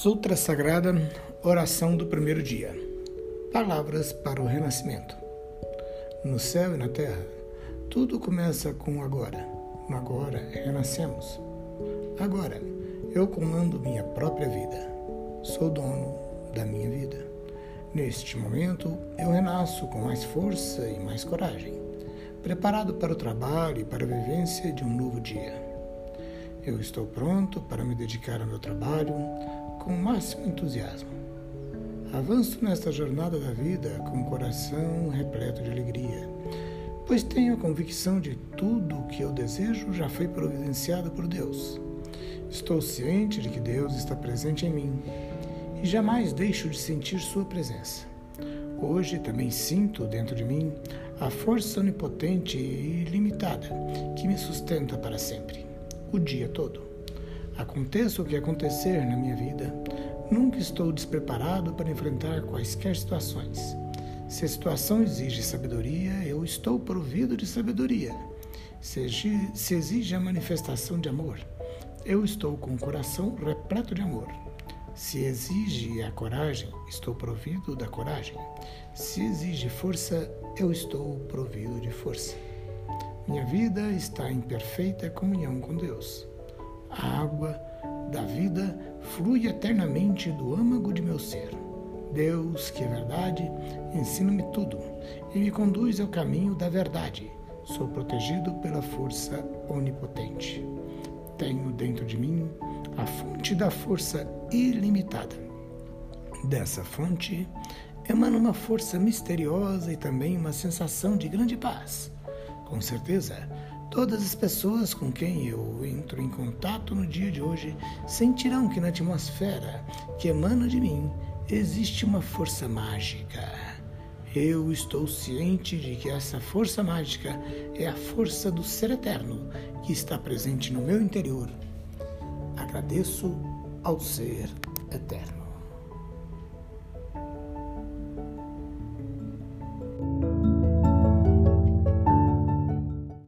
Sutra Sagrada, oração do primeiro dia. Palavras para o renascimento. No céu e na terra, tudo começa com agora. Agora renascemos. Agora, eu comando minha própria vida. Sou dono da minha vida. Neste momento, eu renasço com mais força e mais coragem, preparado para o trabalho e para a vivência de um novo dia. Eu estou pronto para me dedicar ao meu trabalho com o máximo entusiasmo. Avanço nesta jornada da vida com o coração repleto de alegria, pois tenho a convicção de tudo o que eu desejo já foi providenciado por Deus. Estou ciente de que Deus está presente em mim e jamais deixo de sentir Sua presença. Hoje também sinto dentro de mim a força onipotente e ilimitada que me sustenta para sempre o dia todo. Aconteça o que acontecer na minha vida, nunca estou despreparado para enfrentar quaisquer situações. Se a situação exige sabedoria, eu estou provido de sabedoria. Se exige a manifestação de amor, eu estou com o coração repleto de amor. Se exige a coragem, estou provido da coragem. Se exige força, eu estou provido de força. Minha vida está em perfeita comunhão com Deus. A água da vida flui eternamente do âmago de meu ser. Deus, que é verdade, ensina-me tudo e me conduz ao caminho da verdade. Sou protegido pela força onipotente. Tenho dentro de mim a fonte da força ilimitada. Dessa fonte emana uma força misteriosa e também uma sensação de grande paz com certeza, todas as pessoas com quem eu entro em contato no dia de hoje sentirão que na atmosfera que emana de mim existe uma força mágica. Eu estou ciente de que essa força mágica é a força do Ser Eterno que está presente no meu interior. Agradeço ao Ser Eterno.